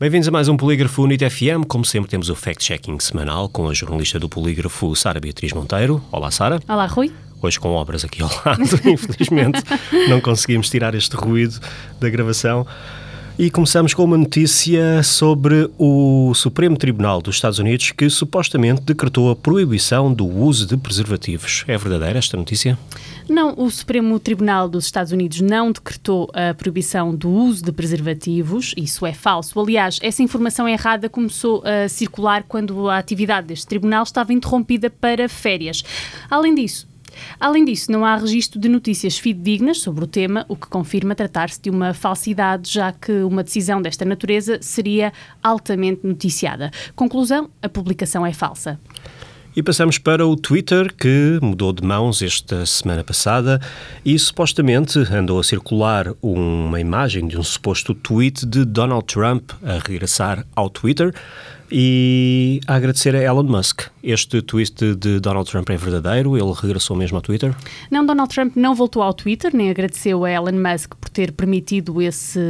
Bem-vindos a mais um Polígrafo UNIT FM. Como sempre, temos o fact-checking semanal com a jornalista do Polígrafo, Sara Beatriz Monteiro. Olá, Sara. Olá, Rui. Hoje com obras aqui ao lado, infelizmente não conseguimos tirar este ruído da gravação. E começamos com uma notícia sobre o Supremo Tribunal dos Estados Unidos que supostamente decretou a proibição do uso de preservativos. É verdadeira esta notícia? Não, o Supremo Tribunal dos Estados Unidos não decretou a proibição do uso de preservativos, isso é falso. Aliás, essa informação errada começou a circular quando a atividade deste tribunal estava interrompida para férias. Além disso, Além disso, não há registro de notícias fidedignas sobre o tema, o que confirma tratar-se de uma falsidade, já que uma decisão desta natureza seria altamente noticiada. Conclusão: a publicação é falsa. E passamos para o Twitter, que mudou de mãos esta semana passada e supostamente andou a circular uma imagem de um suposto tweet de Donald Trump a regressar ao Twitter e a agradecer a Elon Musk. Este tweet de Donald Trump é verdadeiro? Ele regressou mesmo ao Twitter? Não, Donald Trump não voltou ao Twitter, nem agradeceu a Elon Musk por ter permitido esse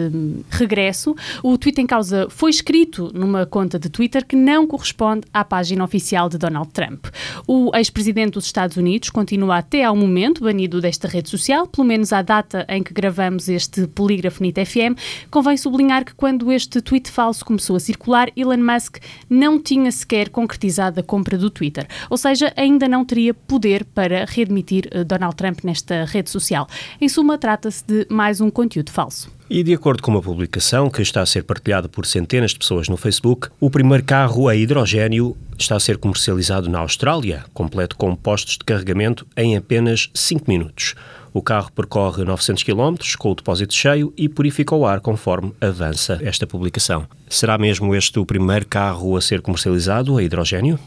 regresso. O tweet em causa foi escrito numa conta de Twitter que não corresponde à página oficial de Donald Trump. O ex-presidente dos Estados Unidos continua até ao momento banido desta rede social, pelo menos à data em que gravamos este polígrafo NIT FM. Convém sublinhar que quando este tweet falso começou a circular, Elon Musk não tinha sequer concretizado a compra do Twitter. Ou seja, ainda não teria poder para readmitir eh, Donald Trump nesta rede social. Em suma, trata-se de mais um conteúdo falso. E de acordo com uma publicação que está a ser partilhada por centenas de pessoas no Facebook, o primeiro carro a hidrogênio está a ser comercializado na Austrália, completo com postos de carregamento em apenas 5 minutos. O carro percorre 900 km com o depósito cheio e purifica o ar conforme avança esta publicação. Será mesmo este o primeiro carro a ser comercializado a hidrogênio?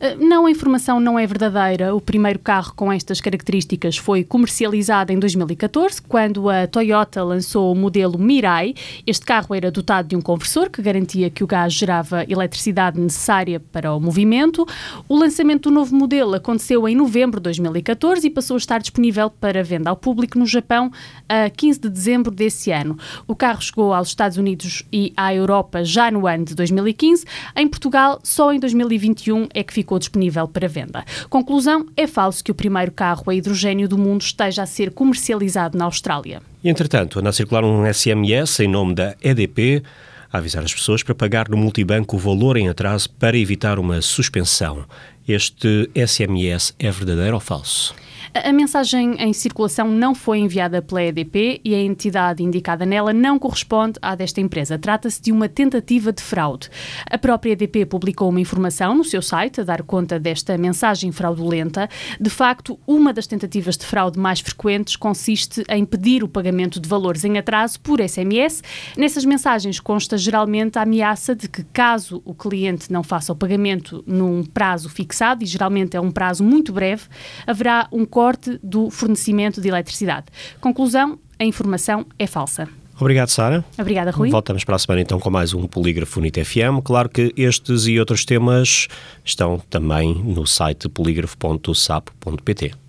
Eh, não, a informação não é verdadeira. O primeiro carro com estas características foi comercializado em 2014, quando a Toyota lançou o modelo Mirai. Este carro era dotado de um conversor que garantia que o gás gerava eletricidade necessária para o movimento. O lançamento do novo modelo aconteceu em novembro de 2014 e passou a estar disponível para venda ao público no Japão a 15 de dezembro desse ano. O carro chegou aos Estados Unidos e à Europa já no ano de 2015. Em Portugal, só em 2021 é que que ficou disponível para venda. Conclusão: é falso que o primeiro carro a hidrogênio do mundo esteja a ser comercializado na Austrália. Entretanto, anda a circular um SMS em nome da EDP a avisar as pessoas para pagar no multibanco o valor em atraso para evitar uma suspensão. Este SMS é verdadeiro ou falso? A, mensagem em circulação não foi enviada pela EDP e a entidade indicada nela não corresponde à desta empresa. Trata-se de uma tentativa de fraude. A própria EDP publicou uma informação no seu site a dar conta desta mensagem fraudulenta. De facto, uma das tentativas de fraude mais frequentes consiste em pedir o pagamento de valores em atraso por SMS. Nessas mensagens consta geralmente a ameaça de que, caso o cliente não faça o pagamento num prazo fixado, e geralmente é um prazo muito breve, haverá um corte do fornecimento de eletricidade. Conclusão: a informação é falsa. Obrigado, Sara. Obrigada, Rui. Voltamos para a semana então com mais um Polígrafo Unite FM. Claro que estes e outros temas estão também no site polígrafo.sapo.pt.